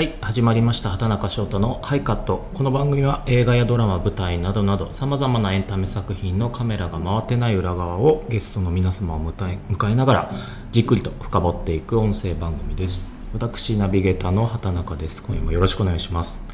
はい始まりました畑中翔太の「ハイカット」この番組は映画やドラマ舞台などなどさまざまなエンタメ作品のカメラが回ってない裏側をゲストの皆様を迎え迎えながらじっくりと深掘っていく音声番組です。私ナビゲーターの畑中です。今夜もよろしくお願いします。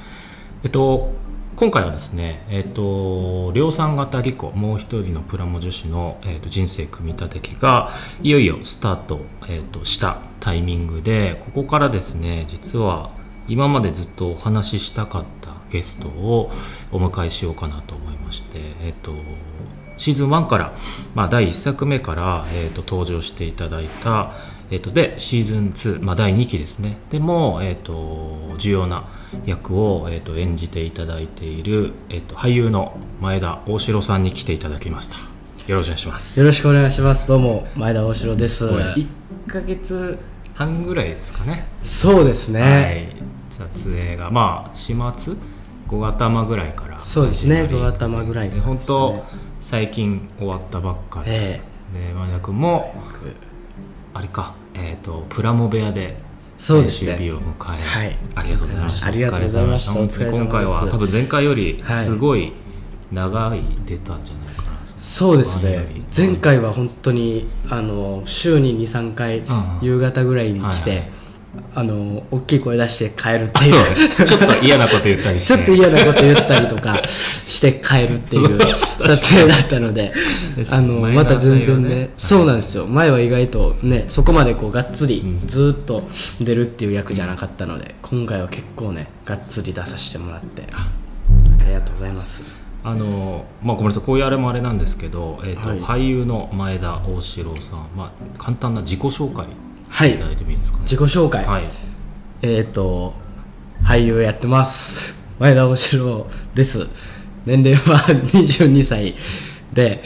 えっと今回はですね、えっと、量産型リコもう一人のプラモ女子の、えっと、人生組み立て機がいよいよスタート、えっと、したタイミングでここからですね実は今までずっとお話ししたかったゲストをお迎えしようかなと思いまして、えっと、シーズン1から、まあ、第1作目から、えっと、登場していただいた、えっと、でシーズン2、まあ、第2期ですね。でも、えっと、重要な役を、えっと、演じていただいている、えっと、俳優の前田大城さんに来ていただきました。よろしくお願いします。よろしくお願いします。どうも前田大城です。1ヶ月半ぐらいですかね。そうですね、はい、撮影が。まあ始末？5月頭ぐらいから。そうですね。5月頭ぐらいからで本当最近終わったばっかり、えで前田君もあれか、えー、とプラモ部屋でそうですね。最終日を迎え、はい。ありがとうございました。ありがとうございました。今回は多分前回よりはい。すごい長い出たんじゃないそうですね。前回は本当にあの週に23回、ん夕方ぐらいに来て、あの大きい声出して帰るっていう。ちょっと嫌なこと言ったりしちてょっと嫌なこと言ったりとかして帰るっていう 撮影だったのであのまた全然ねね。そうなんですよ。前は意外とねそこまでこうがっつりずーっと出るっていう役じゃなかったので今回は結構ねがっつり出させてもらってありがとうございますあのまあ、ごめんなさい。こういうあれもあれなんですけど、えーとはい。俳優の前田大志郎さん、まあ、簡単な自己紹介はい。いただいてもいいですかね、自己紹介、はい、えっ、と俳優やってます。前田大城です。年齢は 22歳。で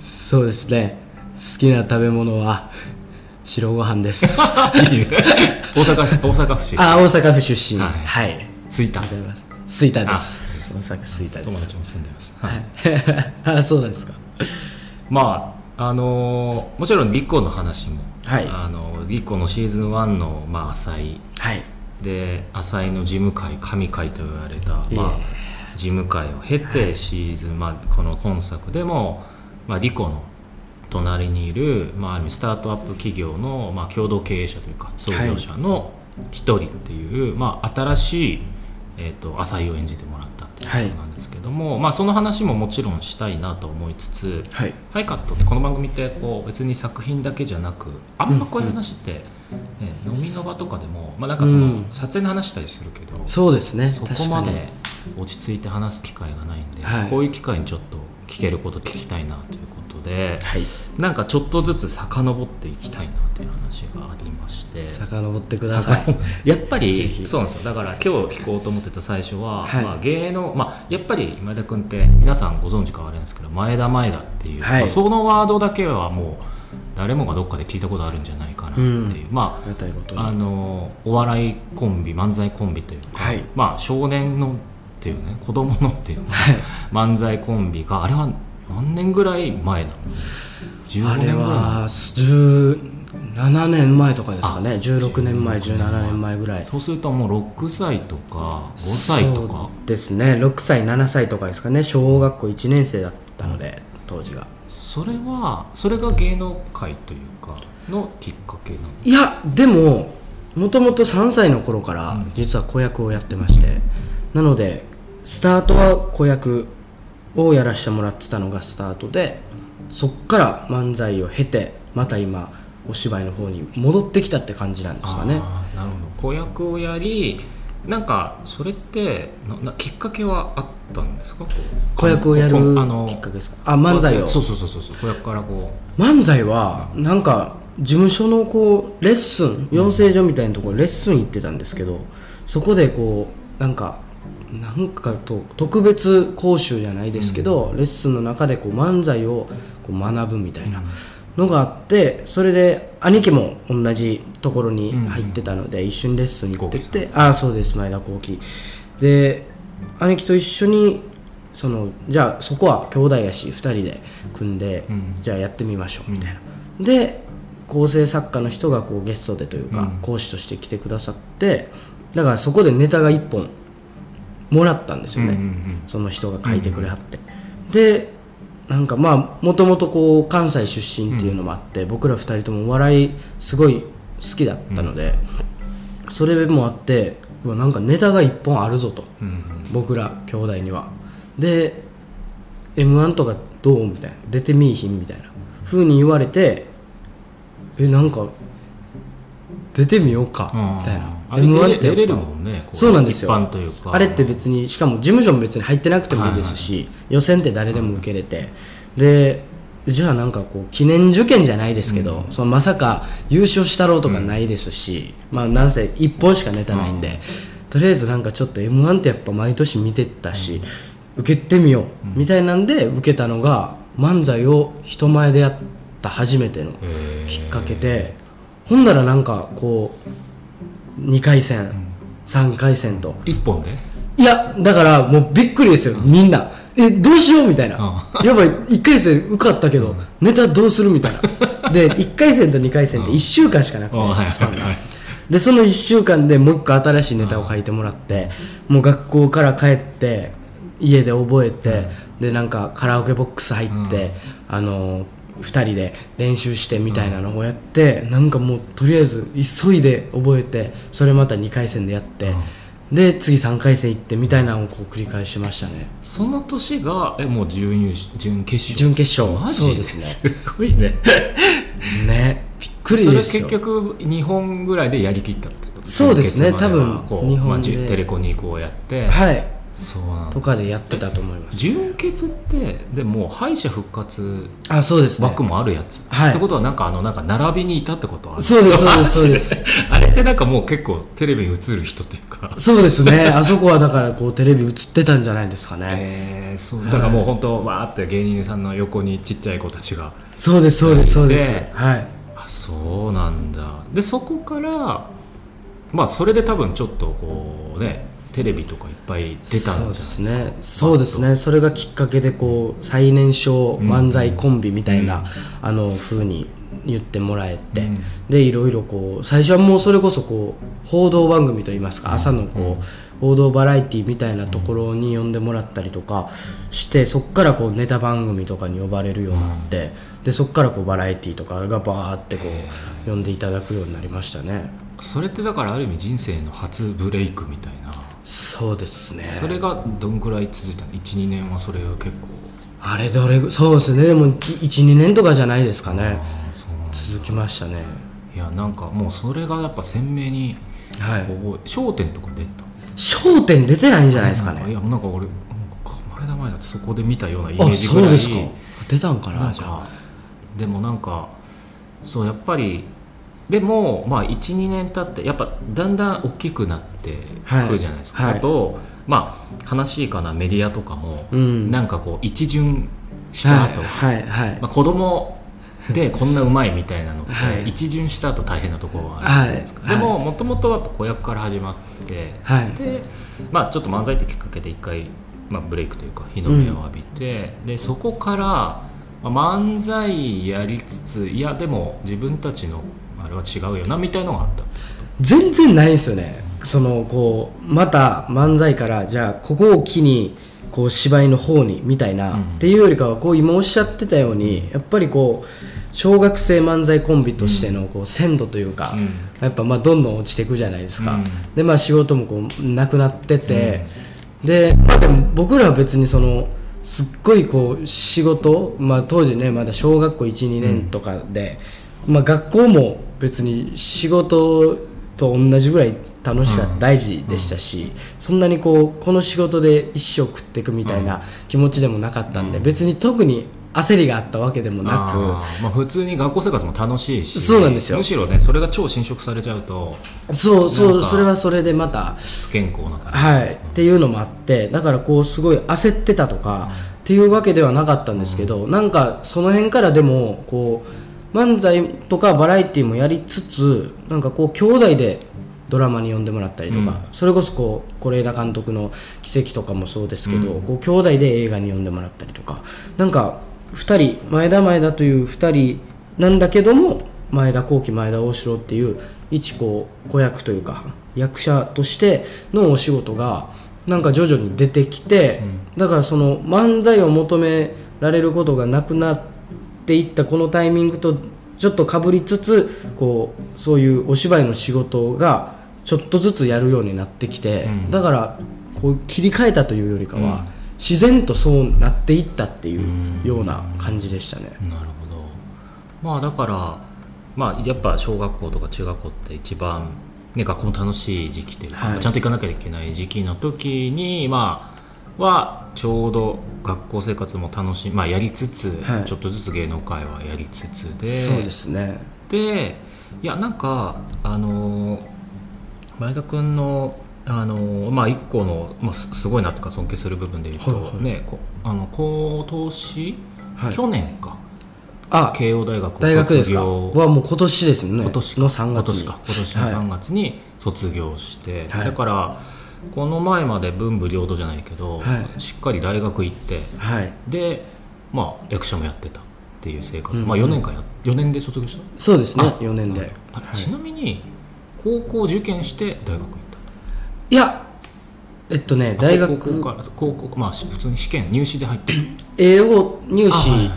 そうですね。好きな食べ物は白ご飯です。いいね。大阪市大阪府市。あ大阪府出身。ははい。い、着い。たありがとうございます。吹田です大阪府吹田です。友達も住んでます、はい。あそうなんですか。まああのーもちろんリコの話も、はい。あのリコのシーズン1の、まあ、浅井。はい。で浅井の事務会神会と言われた、ええ。まあ、事務会を経てシーズン、まあ、この今作でも、まあ、リコの隣にいる、まあ、ある意味スタートアップ企業の、まあ、共同経営者というか創業者の一人っていう、まあ、新しい、えー、と浅井を演じてもらっなんですけども、まあ、その話ももちろんしたいなと思いつつはい。ハイカットってこの番組ってこう別に作品だけじゃなくあんまこういう話って、ね飲みの場とかでも、まあ、なんかその、うん。撮影の話したりするけどそうですね。そこまで落ち着いて話す機会がないんで、はい。こういう機会にちょっと聞けること聞きたいなというではい。なんかちょっとずつ遡っていきたいなっていう話がありまして。遡ってください。やっぱぜりひ。そうなんですよ。だから今日聞こうと思ってた最初は、はい。まあ、芸能、まあ、やっぱり前田君って皆さんご存知かはあれですけど前田前田っていう、はい。まあ、そのワードだけはもう誰もがどっかで聞いたことあるんじゃないかなっていう、うん。まあああのお笑いコンビ漫才コンビというか、はい。まあ、少年のっていうね子供のっていうか、漫才コンビがあれは何年ぐらい前なの？15あれ年ぐらいは17年前とかですかね。16年前17年前。ぐらい。そうするともう6歳とか5歳とか？そうですね。6歳7歳とかですかね。小学校1年生だったので当時が。それはそれが芸能界というかのきっかけなの？いやでももともと3歳の頃から実は子役をやってまして、なのでスタートは子役をやらせてもらってたのがスタートでそっから漫才を経てまた今お芝居の方に戻ってきたって感じなんですかね。なるほど。子役をやりなんかそれってきっかけはあったんですか？子役をやるきっかけですか？あ漫才を。そうそうそうそうそう。子役からこ漫才はなんか事務所のこうレッスン養成所みたいなところレッスン行ってたんですけどそこでこうなんかなんかと特別講習じゃないですけど、レッスンの中でこう漫才をこう学ぶみたいなのがあってそれで兄貴も同じところに入ってたので、一緒にレッスンに行ってきて、ああそうです前田幸喜で兄貴と一緒にそのじゃあそこは兄弟やし2人で組んで、ん。じゃあやってみましょうみたいな、で構成作家の人がこうゲストでというか、うん。講師として来てくださってだからそこでネタが1本もらったんですよね、うんうんうん。その人が書いてくれはって、でなんかまあもともとこう関西出身っていうのもあって、僕ら2人ともお笑いすごい好きだったので、それもあってなんかネタが1本あるぞと、うんうん。僕ら兄弟には。で m 1とかどうみたいな。出てみいひんみたいな。ふうに言われてえなんか出てみようかうんみたいなあれ m 1出れって出れるもんねこそうなんですよ。あれって別にしかも事務所も別に入ってなくてもいいですし、予選って誰でも受けれて、でじゃあなんかこう記念受験じゃないですけど、そのまさか優勝したろうとかないですし、まあなんせ1本しかネタないんで、とりあえずなんかちょっと m 1ってやっぱ毎年見てたし、受けてみようみたいなんで受けたのが漫才を人前でやった初めてのきっかけでほんならなんかこう2回戦、3回戦と。一本で？いやだからもうびっくりですよみんな。えどうしよう？みたいな、やばい1回戦受かったけど、ネタどうする？みたいな。で 1回戦と2回戦って1週間しかなくて、スパンが。はいでその1週間でもう1個新しいネタを書いてもらって、もう学校から帰って家で覚えて、でなんかカラオケボックス入って、あの2人で練習してみたいなのをやって、なんかもうとりあえず急いで覚えてそれまた2回戦でやって、で次3回戦行ってみたいなのをこう繰り返しましたね。その年がえもう準優勝準決勝？準決勝。そうですね。すごいね。ね。びっくりそれですよ。結局2本ぐらいでやりきったってこと？そうですね。多分日本で。まテレコにこうやって。はいとかでやってたと思います。純潔ってでも敗者復活あそうですね。枠もあるやつ、はい。ってことはなんかあのなんか並びにいたってことはある。そうですそうです そうです。あれってなんかもう結構テレビに映る人っていうか。そうですね。あそこはだからこうテレビ映ってたんじゃないですかね。えー、そう。だからもう本当わーって芸人さんの横にちっちゃい子たちが。そうですそうですそうです。ではい。あそうなんだ。でそこからまあそれで多分ちょっとこうねテレビとかぱい出たんですか。そうですね。そうですね。それがきっかけでこう最年少漫才コンビみたいな、あの風に言ってもらえて、うん。でいろいろこう最初はもうそれこそこう報道番組といいますか朝のこう、報道バラエティみたいなところに呼んでもらったりとかしてそこからこうネタ番組とかに呼ばれるようになって、でそこからこうバラエティとかがバーってこう呼んでいただくようになりましたね。それってだからある意味人生の初ブレイクみたいなそうですね。それがどんぐらい続いたの？12年はそれが結構。あれどれぐそうですね。でも12年とかじゃないですかね。続きましたね。いやなんかもうそれがやっぱ鮮明にはい。覚え『笑点』とか出た『笑点』出てないんじゃないですかね。いやなんか俺なんか前田前だってそこで見たようなイメあージぐらい。そうですか。出たんかなじゃあ。かでもなんかそうやっぱりでもまあ12年経ってやっぱだんだん大きくなってくるじゃないですか、はい。あとまあ悲しいかなメディアとかも、うん。なんかこう一巡した後、はいはい。はいまあ、子供でこんなうまいみたいなのって、はい。一巡した後大変なところはあるじゃないですか、はい。でももともとは子役から始まって、はい。でまあちょっと漫才ってきっかけで一回、まあ、ブレイクというか日の目を浴びて、でそこから、まあ、漫才やりつついやでも自分たちのあれは違うよなみたいのがあった。全然ないんですよね。そのこうまた漫才からじゃあここを機にこう芝居の方にみたいな、うん。っていうよりかはこう今おっしゃってたようにやっぱりこう小学生漫才コンビとしてのこう鮮度というか、うん。やっぱまあどんどん落ちていくじゃないですか、うん。でまあ仕事もこうなくなってて、で,、まあ、でも僕らは別にそのすっごいこう仕事、まあ、当時ねまだ小学校12年とかで、まあ、学校も別に仕事と同じぐらい楽しかった、うん。大事でしたし、そんなにこうこの仕事で一生食っていくみたいな気持ちでもなかったんで、別に特に焦りがあったわけでもなく。まあ、普通に学校生活も楽しいしそうなんですよ。むしろねそれが超侵食されちゃうとそうそうそれはそれでまた不健康なはい、っていうのもあってだからこうすごい焦ってたとか、っていうわけではなかったんですけど、なんかその辺からでもこう漫才とかバラエティもやりつつなんかこう兄弟でドラマに呼んでもらったりとか、うん。それこそこう是枝監督の「奇跡」とかもそうですけど、うん。こう兄弟で映画に呼んでもらったりとかなんか2人前田前田という2人なんだけども前田後期前田大城っていう一こう子役というか役者としてのお仕事がなんか徐々に出てきて、だからその漫才を求められることがなくなっていったこのタイミングとちょっとかぶりつつこうそういうお芝居の仕事がちょっとずつやるようになってきて、うん。だからこう切り替えたというよりかは、うん。自然とそうなっていったっていうような感じでしたね。なるほど。まあだからまあやっぱ小学校とか中学校って一番、ね、学校も楽しい時期というか、はい。ちゃんと行かなきゃいけない時期の時にまあはちょうど学校生活も楽しい、まあ、やりつつ、はい。ちょっとずつ芸能界はやりつつで。そうですね。でいやなんかあの前田君のあのまあ一個の、まあ、すすごいなとか尊敬する部分で言うと、はいはい。ねこあの今年、はい。去年か。あ。慶応大学を大学ですか？卒業。はもう今年ですね。今年か。の3月に。今年か今年の3月に卒業して、はい。だからこの前まで文武両道じゃないけど、はしっかり大学行ってはい。でまあ役者もやってたっていう生活、うんまあ4年間や4年で卒業した？そうですねあ4年で、ちなみに高校受験して大学行った？いやえっとね大高学校から高校まあ普通に試験入試で入ってる？英語入試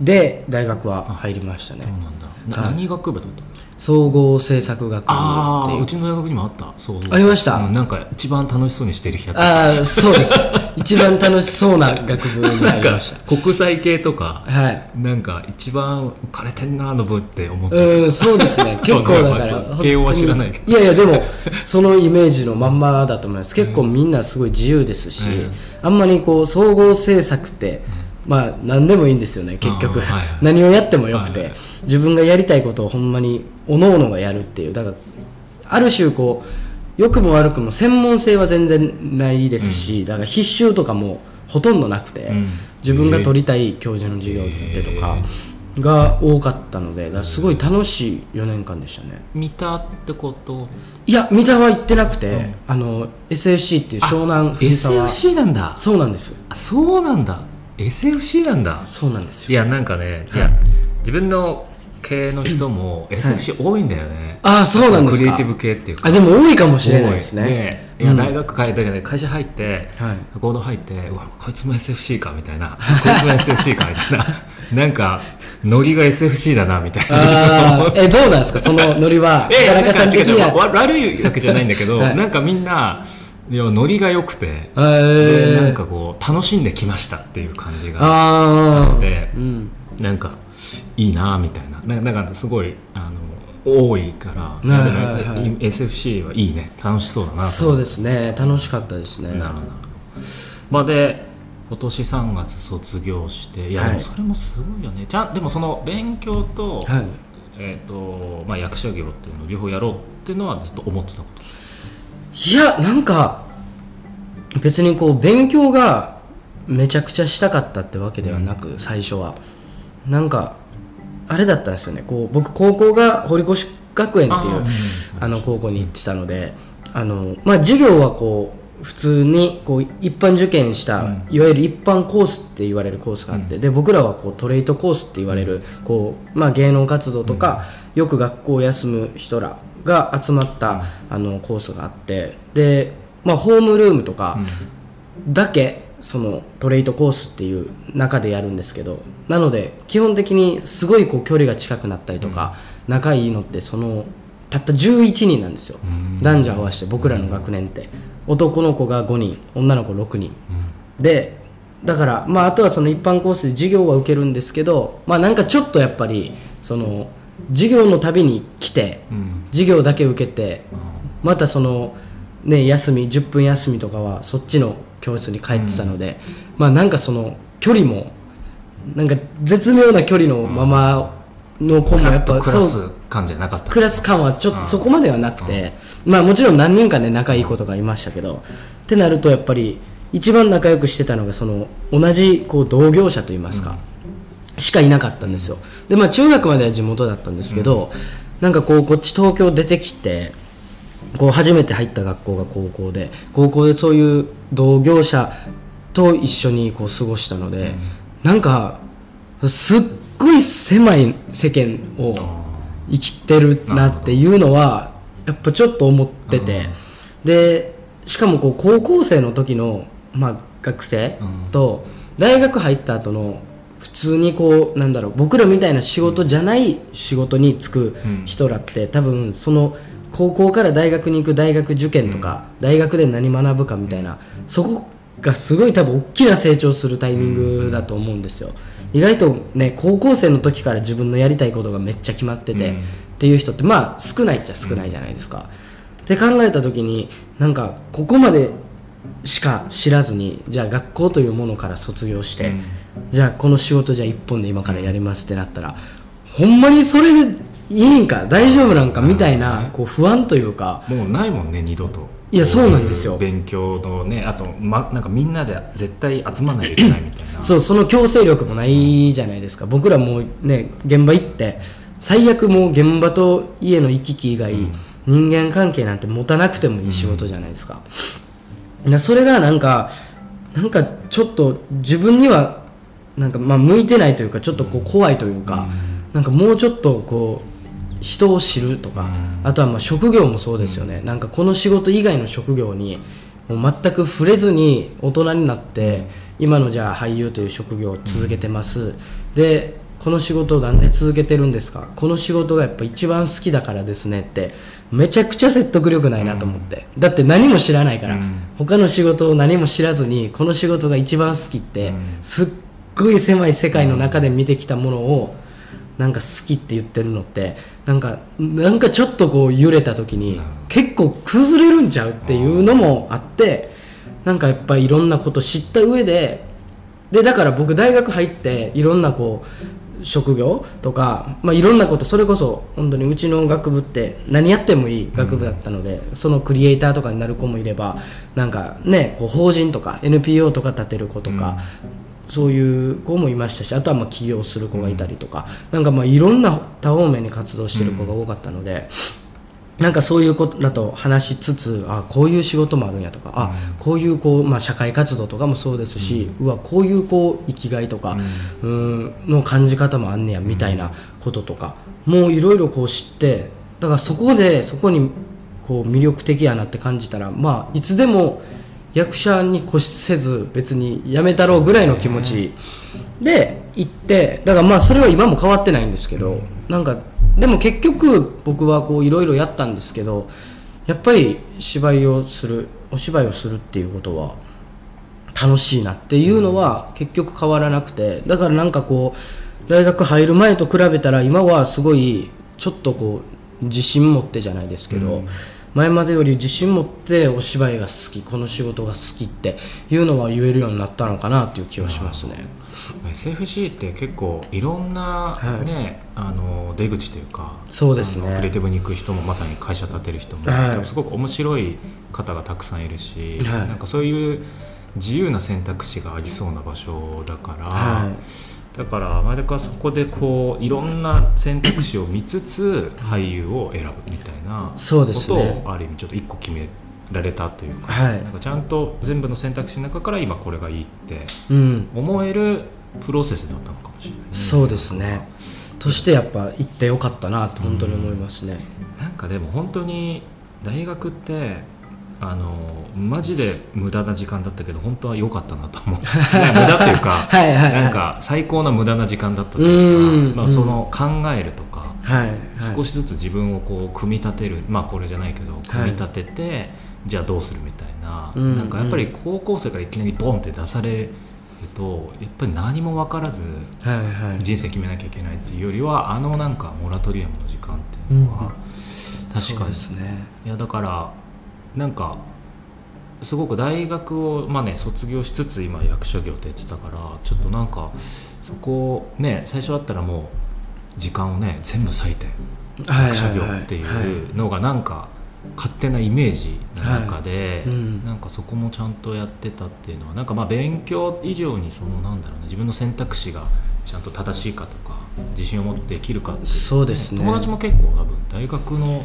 で大学は入りましたね。そうなんだ。何学部だった？の総合政策学部っていう。ああうちの大学にもあった。そうありました？うんなんか一番楽しそうにしてるやつああそうです。一番楽しそうな学部になりました。国際系とかはい。なんか一番枯れてんなあの部って思って。うんそうですね。結構だからまあ慶応は知らないけど。いやいやでもそのイメージのまんまだと思います。結構みんなすごい自由ですし、うん。あんまりこう総合政策って、まあ何でもいいんですよね結局、はいはい。何をやってもよくて、はいはい自分がやりたいことをほんまに各々がやるっていう。だからある種こう良くも悪くも専門性は全然ないですし、だから必修とかもほとんどなくて、うん。自分が取りたい教授の授業でとかが多かったのですごい楽しい4年間でしたね。見たってこと？いや三田は行ってなくて、あの SFC っていう湘南藤沢。SFC なんだ。そうなんです。あそうなんだ。SFC なんだ。そうなんですよ。いやなんかねいや自分の系の人も SFC 多いんだよね、ああそうなんですか。クリエイティブ系っていうか。あでも多いかもしれないですね。多い。や大学帰ったけど会社入って、はい。合同入ってうわこいつも SFC かみたいな。こいつも SFC かみたいな。なんかノリが SFC だなみたいな。えどうなんですか？そのノリはえ田中さん的には。わ悪いわけじゃないんだけど、はい。なんかみんないやノリが良くて、えでーなんかこう楽しんできましたっていう感じがああでうん。なんかいいなみたいな。ななんかすごいあの多いから、はいはいはい。SFC はいいね。楽しそうだなとそうですね。楽しかったですね。なるほど。まあで今年3月卒業していやはい。でもそれもすごいよね、じゃんでもその勉強と,、はい。えーとまあ、役者業っていうのを両方やろうっていうのはずっと思ってたこといやなんか別にこう勉強がめちゃくちゃしたかったってわけではなく、最初は。なんかあれだったんですよね。こう僕高校が堀越学園っていうあの高校に行ってたのであの、まあ、授業はこう普通にこう一般受験した、いわゆる一般コースって言われるコースがあって、で僕らはこうトレイトコースって言われるこう、まあ、芸能活動とか、よく学校を休む人らが集まった、あのコースがあってで、まあ、ホームルームとかだけそのトレイトコースっていう中でやるんですけどなので基本的にすごいこう距離が近くなったりとか、仲いいのってそのたった11人なんですよ、男女合わせて僕らの学年って。男の子が5人女の子6人、でだから、まあ、あとはその一般コースで授業は受けるんですけど、まあ、なんかちょっとやっぱりその授業のたびに来て、うん。授業だけ受けてまたその、ね、休み10分休みとかはそっちの教室に帰ってたので、まあなんかその距離もなんか絶妙な距離のままの子もやっぱ、クラそうス感じゃなかった。クラス感はちょっとそこまではなくて、まあもちろん何人かね仲いい子とかいましたけど、ってなるとやっぱり一番仲良くしてたのがその同じこう同業者といいますか、しかいなかったんですよ。でまあ中学までは地元だったんですけど、なんかこうこっち東京出てきてこう初めて入った学校が高校で高校でそういう同業者と一緒にこう過ごしたので、なんかすっごい狭い世間を生きてるなっていうのはやっぱちょっと思ってて、でしかもこう高校生の時の、まあ、学生と大学入った後の普通にこうなんだろう僕らみたいな仕事じゃない仕事に就く人らって、多分その高校から大学に行く大学受験とか、大学で何学ぶかみたいなそこがすごい多分大きな成長するタイミングだと思うんですよ、意外とね高校生の時から自分のやりたいことがめっちゃ決まってて、うん。っていう人ってまあ少ないっちゃ少ないじゃないですか、って考えた時になんかここまでしか知らずにじゃあ学校というものから卒業して、うん。じゃあこの仕事じゃあ一本で今からやりますってなったらほんまにそれでいいんか大丈夫なんかみたいなこう不安というか。もうないもんね二度と。いやそうなんですよ。勉強のねあと、ま、なんかみんなで絶対集まらなきゃいけないみたいな。そうその強制力もないじゃないですか。僕らもうね現場行って最悪もう現場と家の行き来以外、人間関係なんて持たなくてもいい仕事じゃないですか,、それがなんかなんかちょっと自分にはなんかまあ向いてないというかちょっとこう怖いというか、なんかもうちょっとこう人を知るとか、あとはまあ職業もそうですよね、なんかこの仕事以外の職業にもう全く触れずに大人になって、今のじゃあ俳優という職業を続けてます、でこの仕事をなんで続けてるんですか？この仕事がやっぱ一番好きだからですねってめちゃくちゃ説得力ないなと思って、だって何も知らないから、うん。他の仕事を何も知らずにこの仕事が一番好きって、うん。すっごい狭い世界の中で見てきたものをなんか好きって言ってるのってなんかなんかちょっとこう揺れた時にうん。結構崩れるんちゃうっていうのもあってなんかやっぱりいろんなこと知った上ででだから僕大学入っていろんなこう職業とか、まあ、いろんなことそれこそ本当にうちの学部って何やってもいい学部だったので、そのクリエイターとかになる子もいればなんかねこう法人とか NPO とか立てる子とか、そういう子もいましたしあとはまあ起業する子がいたりとか、なんかまあいろんな多方面に活動してる子が多かったので。なんかそういうことだと話しつつあこういう仕事もあるんやとかあこういうこう、まあ、社会活動とかもそうですし、うわこういうこう生きがいとか、うん、の感じ方もあんねやみたいなこととか、もういろいろこう知ってだからそこでそこにこう魅力的やなって感じたらまあいつでも役者に固執せず別にやめたろうぐらいの気持ちで行ってだからまあそれは今も変わってないんですけど、なんかでも結局僕はこういろいろやったんですけどやっぱり芝居をするお芝居をするっていうことは楽しいなっていうのは結局変わらなくてだからなんかこう大学入る前と比べたら今はすごいちょっとこう自信持ってじゃないですけど、前までより自信持ってお芝居が好きこの仕事が好きっていうのは言えるようになったのかなっていう気はしますね。SFC って結構いろんな、はい。ねあの出口というかそうですね。クリエイティブに行く人もまさに会社立てる人も、はい。すごく面白い方がたくさんいるし、はい。なんかそういう自由な選択肢がありそうな場所だから、はいだから前田君はそこでこういろんな選択肢を見つつ俳優を選ぶみたいなそうことですね。をある意味ちょっと一個決められたというか,、はい。なんかちゃんと全部の選択肢の中から今これがいいってうん。思えるプロセスだったのかもしれない、ね、そうですね。としてやっぱ行ってよかったなと本当に思いますね、なんかでも本当に大学ってあのマジで無駄な時間だったけど本当は良かったなと思う。い や無駄っていうかはいなんか最高な無駄な時間だったといううん。か、まあ、その考えるとか、はい、はい、少しずつ自分をこう組み立てる。まあこれじゃないけど組み立てて、じゃあどうするみたいな、うんなんかやっぱり高校生からいきなりボンって出されるとやっぱり何も分からず人生決めなきゃいけないっていうよりはあのなんかモラトリアムの時間っていうのは、確そうかに。ですね。いやだからなんかすごく大学を、まあね、卒業しつつ今役者業って言ってたからちょっとなんかそこをね最初だったらもう時間をね全部割いてはい役者業っていうのがなんか勝手なイメージの中で、はい。うん。なんかそこもちゃんとやってたっていうのはなんかまあ勉強以上にそのなんだろうね自分の選択肢がちゃんと正しいかとか自信を持ってできるかっていうそうですね。友達も結構多分大学の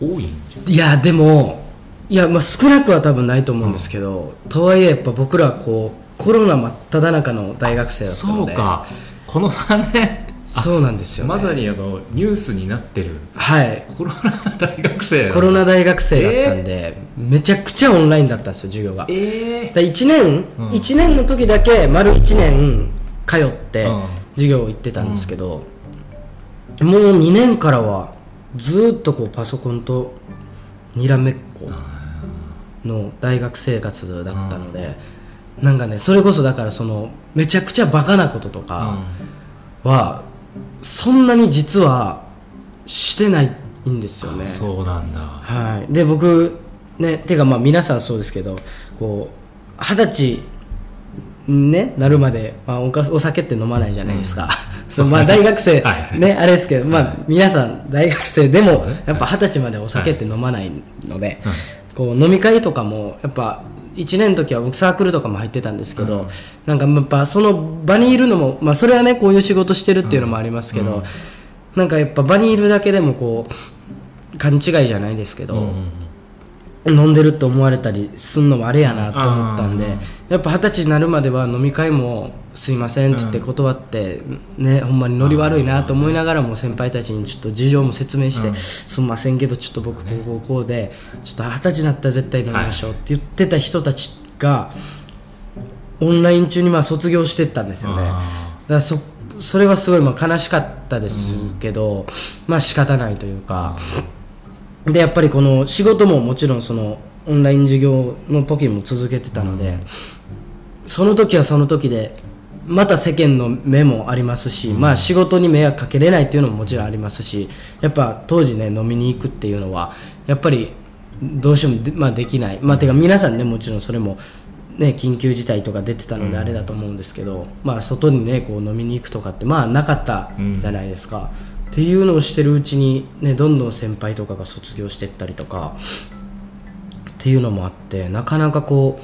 多いんじゃない？いやでもいや、まあ、少なくは多分ないと思うんですけど、とはいえやっぱ僕らはこうコロナ真っ只中の大学生だったので。そうか。この3年。そうなんですよ、ね、まさにあのニュースになってる。はい。コロナ大学生コロナ大学生だったんで、めちゃくちゃオンラインだったんですよ授業が。ええだ1年、うん。一年の時だけ丸1年通ってうん。授業行ってたんですけど、もう2年からはずーっとこうパソコンとにらめっこの大学生活だったので、なんかねそれこそだからそのめちゃくちゃバカなこととかは、そんなに実はしてないんですよね。そうなんだ。はい、で僕ねてかまあ皆さんそうですけどこう二十歳ねなるまで、まあ、おかお酒って飲まないじゃないですか、そうまあ大学生 はい。ねあれですけど、まあ皆さん大学生でもやっぱ二十歳までお酒って飲まないので、こう飲み会とかもやっぱ1年の時は僕サークルとかも入ってたんですけど、なんかやっぱその場にいるのも、まあ、それはねこういう仕事してるっていうのもありますけど、なんかやっぱ場にいるだけでもこう勘違いじゃないですけど、うんうん飲んでると思われたりすんのもあれやなと思ったんで、うん。やっぱ二十歳になるまでは飲み会も「すいません」っつって断って、ねほんまにノリ悪いなと思いながらも先輩たちにちょっと事情も説明して「すんませんけどちょっと僕こうこうこうでちょっと二十歳になったら絶対飲みましょう」って言ってた人たちがオンライン中にまあ卒業してったんですよね。だかあらそそれはすごいまあ悲しかったですけど、まあ仕方ないというか、でやっぱりこの仕事ももちろんそのオンライン授業の時も続けてたので、その時はその時でまた世間の目もありますし、まあ仕事に迷惑かけれないっていうのももちろんありますしやっぱ当時ね飲みに行くっていうのはやっぱりどうしてもで,、まあ、できない。まあてか皆さんねもちろんそれもね、緊急事態とか出てたのであれだと思うんですけど、まあ、外にねこう飲みに行くとかってまあなかったじゃないですか、っていうのをしてるうちに、ね、どんどん先輩とかが卒業していったりとかっていうのもあってなかなかこ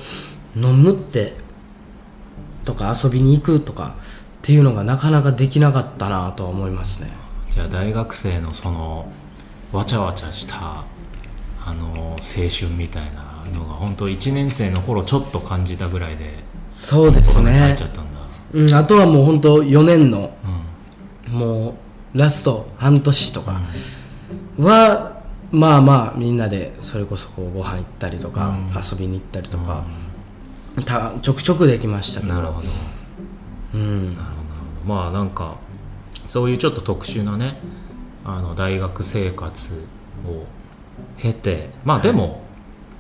う飲むってとか遊びに行くとかっていうのがなかなかできなかったなとは思いますね。じゃあ大学生のそのわちゃわちゃしたあの青春みたいなのが本当1年生の頃ちょっと感じたぐらいでそうですね。うん、あとはもう本当4年のうん。もうラスト半年とかは、まあまあみんなでそれこそこうご飯行ったりとか、遊びに行ったりとか、たちょくちょくできましたけど。なるほど。うん。なるほどなるほど。まあなんかそういうちょっと特殊なねあの大学生活を経てまあでも、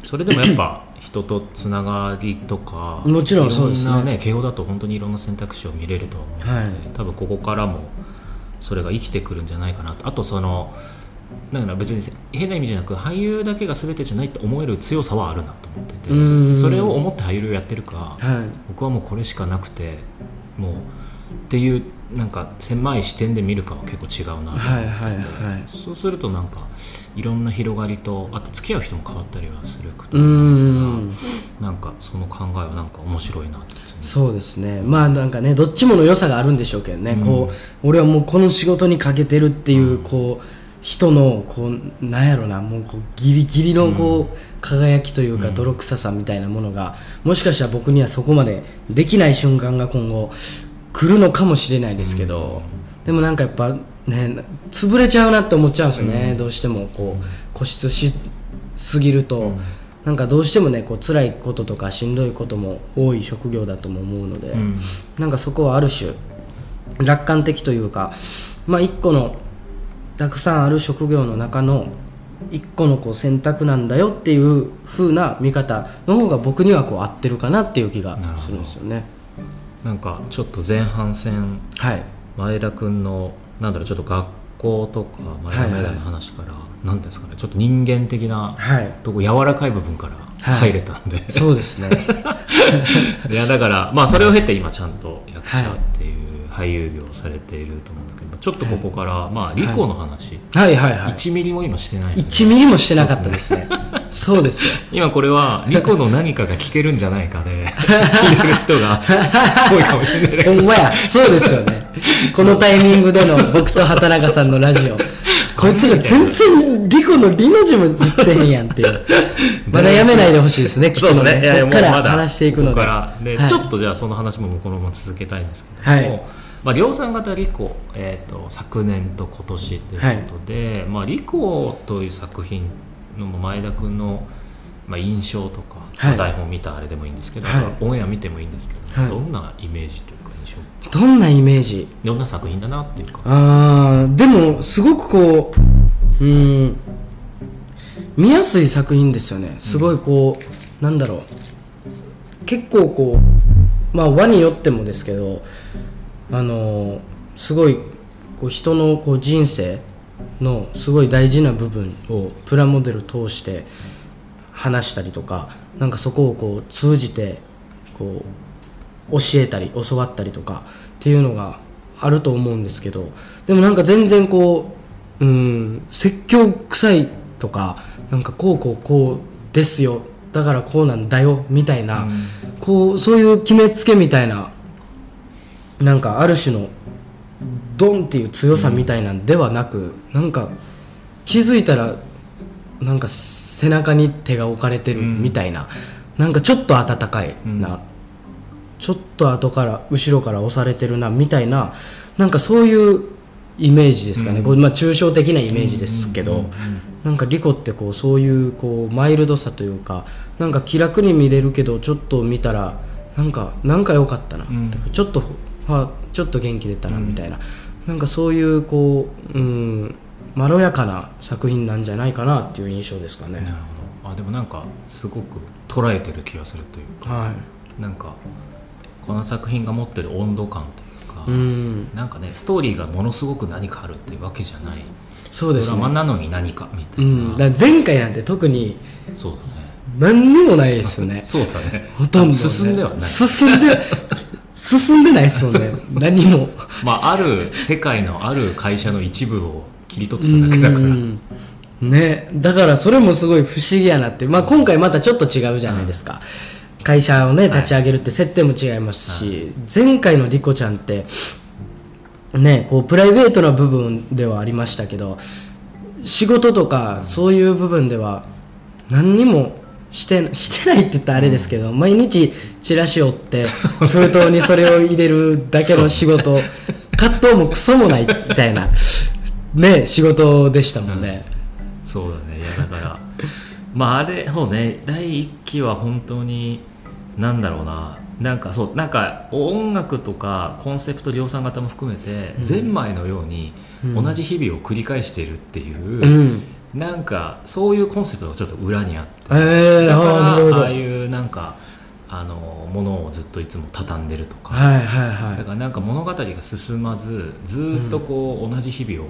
それでもやっぱ人とつながりとかもちろんそうですね。いろんなね慶応だと本当にいろんな選択肢を見れると思うので、はい。多分ここからもそれが生きてくるんじゃないかなと。あとそのだから別に変な意味じゃなく俳優だけが全てじゃないって思える強さはあるなと思ってうん。てそれを思って俳優をやってるかはい。僕はもうこれしかなくてもうっていうなんか狭い視点で見るかは結構違うなと思っていはいはい。そうするとなんかいろんな広がりとあと付き合う人も変わったりはするかうーん。なんかその考えはなんか面白いなって。そうですね。まあなんかねどっちもの良さがあるんでしょうけどね、こう俺はもうこの仕事にかけてるっていう、こう人のこうなんやろな。もうこうギリギリのこう、輝きというか泥臭さみたいなものがもしかしたら僕にはそこまでできない瞬間が今後来るのかもしれないですけど、でもなんかやっぱね潰れちゃうなって思っちゃうんですよね、どうしてもこう固執しすぎると、なんかどうしてもねこう辛いこととかしんどいことも多い職業だとも思うので、ん。なんかそこはある種楽観的というかまあ一個のたくさんある職業の中の一個のこう選択なんだよっていう風な見方の方が僕にはこう合ってるかなっていう気がするんですよね。なんかちょっと前半戦はい。前田君のなんだろうちょっと学校とか前田メダの話から、なんですかねちょっと人間的なはい。とこ柔らかい部分から入れたんで、そうですね。い、やだからまあそれを経て今ちゃんと役者っていう俳優業をされていると思うんだけどちょっとここから、まあリコの話、はい。はいはい1ミリも今してないので。1ミリもしてなかったですね。そうです。よ今これはリコの何かが聞けるんじゃないかで 聞いてる人が多いかもしれない。ほんまや。そうですよね。このタイミングでの僕と畑中さんのラジオ。こいつら全然リコのリの字もずってへんやんっていう。まだやめないでほしいですねきっとそうですね。いやいやこっから話していくので。はい。ちょっとじゃあその話もこのまま続けたいんですけども、はいまあ、量産型リコ、えー、と昨年と今年ということで、まあ、リコという作品の前田君の、まあ、印象とか、はい。まあ台本見たあれでもいいんですけど、はい。オンエア見てもいいんですけど、はい。どんなイメージというか印象？どんなイメージ？どんな作品だなっていうか。あーでもすごくこううん見やすい作品ですよね。すごいこう、なんだろう。結構こうまあ輪によってもですけどあのーすごいこう人のこう人生のすごい大事な部分をプラモデル通して話したりとかなんかそこをこう通じてこう教えたり教わったりとかっていうのがあると思うんですけどでもなんか全然こううん説教臭いとかなんかこうこうこうですよだからこうなんだよみたいな、こうそういう決めつけみたいななんかある種のドンっていう強さみたいなんではなく、なんか気づいたらなんか背中に手が置かれてるみたいな、なんかちょっと温かいな、ちょっと後から後ろから押されてるなみたいな。なんかそういうイメージですかね、こうまあ、抽象的なイメージですけど、なんかリコってこうそういうこうマイルドさというかなんか気楽に見れるけどちょっと見たらなんかなんか良かったな、ん。ちょっとはちょっと元気出たなみたいな、なんかそういうこう、うん、まろやかな作品なんじゃないかなっていう印象ですかね。なるほど。あでもなんかすごく捉えてる気がするというかはい。なんかこの作品が持ってる温度感というか、うん、なんかねストーリーがものすごく何かあるっていうわけじゃない。そうですね。ドラマなのに何かみたいな、うん、だ前回なんて特にそうだね。何にもないですよね。そうだね。ほとんど、ね、進んではない。進んで進んでないですもんね。何も。まあある世界のある会社の一部を切り取ってただけだから。うん。ね。だからそれもすごい不思議やなって、まあ、今回またちょっと違うじゃないですか、会社をね立ち上げるって設定も違いますし、前回のリコちゃんってねこうプライベートな部分ではありましたけど仕事とかそういう部分では何にもして してないって言ったらあれですけど、毎日チラシ折って 封筒にそれを入れるだけの仕事葛藤もクソもないみたいなね仕事でしたもんね、そうだね。いやだから まああれそうね。第一期は本当になんだろうな。なんかそうなんか音楽とかコンセプト量産型も含めて、ゼンマイのように同じ日々を繰り返しているっていう、うんなんかそういうコンセプトがちょっと裏にあって。えー、だからあーなるほど。はいああいうなんかあのものをずっといつも畳んでるとか、はいはいだからなんか物語が進まずずーっとこう同じ日々を、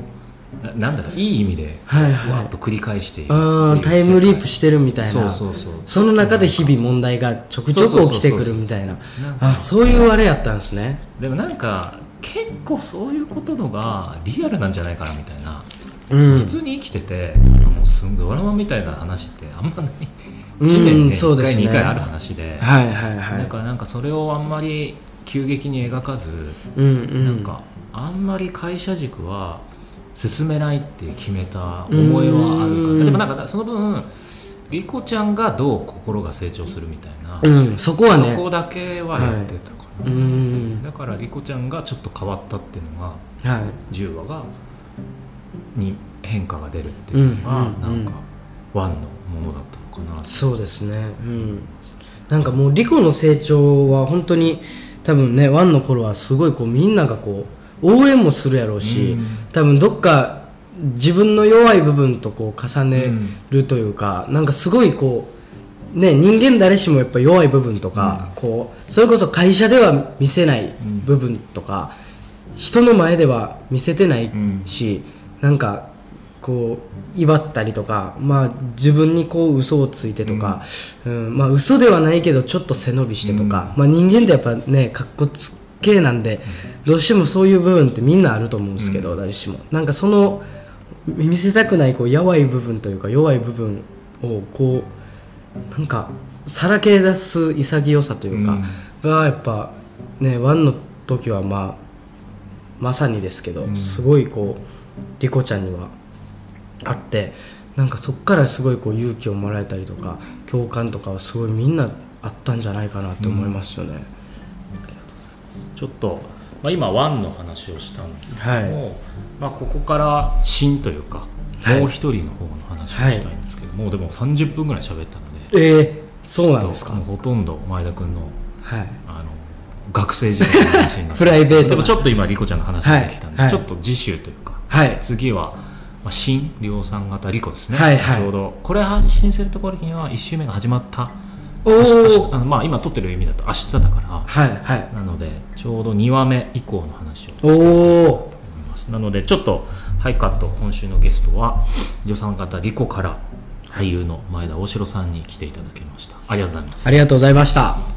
ななんだろういい意味ではいはい。ふわっと繰り返しているってあいうータイムリープしてるみたいな。そうそうそう。その中で日々問題がちょくちょく起きてくるみたいな。あそういうあれやったんですね。でもなんか結構そういうことのがリアルなんじゃないかなみたいな、うん普通に生きててもうすんドラマみたいな話ってあんまない。うん1年に1回、そうですね。2回ある話で、はいはいはい。だからなんかそれをあんまり急激に描かず、うんうん。なんかあんまり会社軸は進めないって決めた思いはあるかうんらでもなんかその分リコちゃんがどう心が成長するみたいな、うんそこはね。そこだけはやってたかうな、ん。だからリコちゃんがちょっと変わったっていうのがはい。10話がに変化が出るっていうのが、うんうんうん。なんかワンのものだったのかなそうですね。うん。なんかもうリコの成長は本当に多分ねワンの頃はすごいこうみんながこう応援もするやろうし、うん。多分どっか自分の弱い部分とこう重ねるというか、なんかすごいこうね人間誰しもやっぱ弱い部分とか、こうそれこそ会社では見せない部分とか、人の前では見せてないし、なんかこう威張ったりとか、まあ、自分にこう嘘をついてとか、うん。まあ嘘ではないけどちょっと背伸びしてとか、まあ、人間ってやっぱねかっこつけなんで、どうしてもそういう部分ってみんなあると思うんですけど、誰しも。なんかその見せたくないこう弱い部分というか弱い部分をこうなんかさらけ出す潔さというか、がやっぱねワンの時はまあまさにですけど、すごいこうリコちゃんにはあってなんかそっからすごいこう勇気をもらえたりとか共感とかはすごいみんなあったんじゃないかなって思いますよね。ちょっとまあ、今ワンの話をしたんですけども、はい。まあ、ここから新というか、はい。もう一人の方の話をしたいんですけど、もうでも30分ぐらい喋ったのでええそうなんですか。ほとんど前田君のはい。あの学生時代の話になってプライベートな。でもちょっと今リコちゃんの話が出てきたんで、はい。はい。ちょっと次週というかはい。次は、まあ、新量産型リコですね、はいはい。ちょうど。これ配信するところには1週目が始まった。お明日明日おあのまあ今撮ってる意味だと明日だから。はいはい。なのでちょうど2話目以降の話をおおいます。なのでちょっとハイカット今週のゲストは量産型リコから俳優の前田大城さんに来ていただきました。ありがとうございます。ありがとうございました